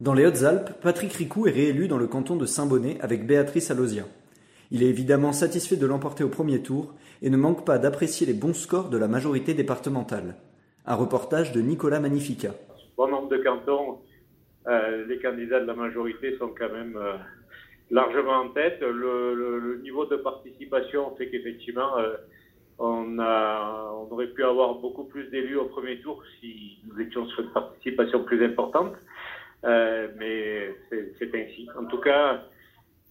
Dans les Hautes-Alpes, Patrick Ricou est réélu dans le canton de Saint-Bonnet avec Béatrice Alozia. Il est évidemment satisfait de l'emporter au premier tour et ne manque pas d'apprécier les bons scores de la majorité départementale. Un reportage de Nicolas Magnifica. Bon nombre de cantons, euh, les candidats de la majorité sont quand même euh, largement en tête. Le, niveau de participation fait qu'effectivement, euh, on, on aurait pu avoir beaucoup plus d'élus au premier tour si nous étions sur une participation plus importante. Euh, mais c'est ainsi. En tout cas,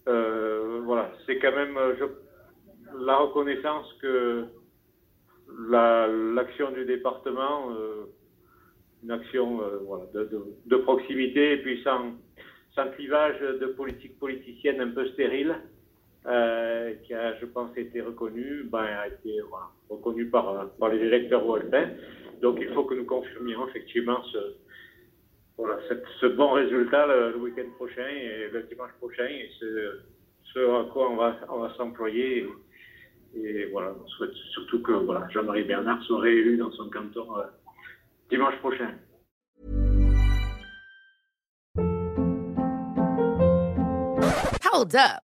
euh, voilà, c'est quand même euh, la reconnaissance que la- l'action du département, une action de, proximité et puis sans, sans clivage de politique politicienne un peu stérile, qui a, je pense, été reconnu, ben, a été voilà, reconnu par, les électeurs wolfins. Donc il faut que nous confirmions effectivement ce, voilà, ce bon résultat le, week-end prochain et le dimanche prochain et ce, à quoi on va, s'employer. Et, et voilà, on souhaite surtout que voilà, Jean-Marie Bernard soit réélu dans son canton euh, dimanche prochain. Hold up.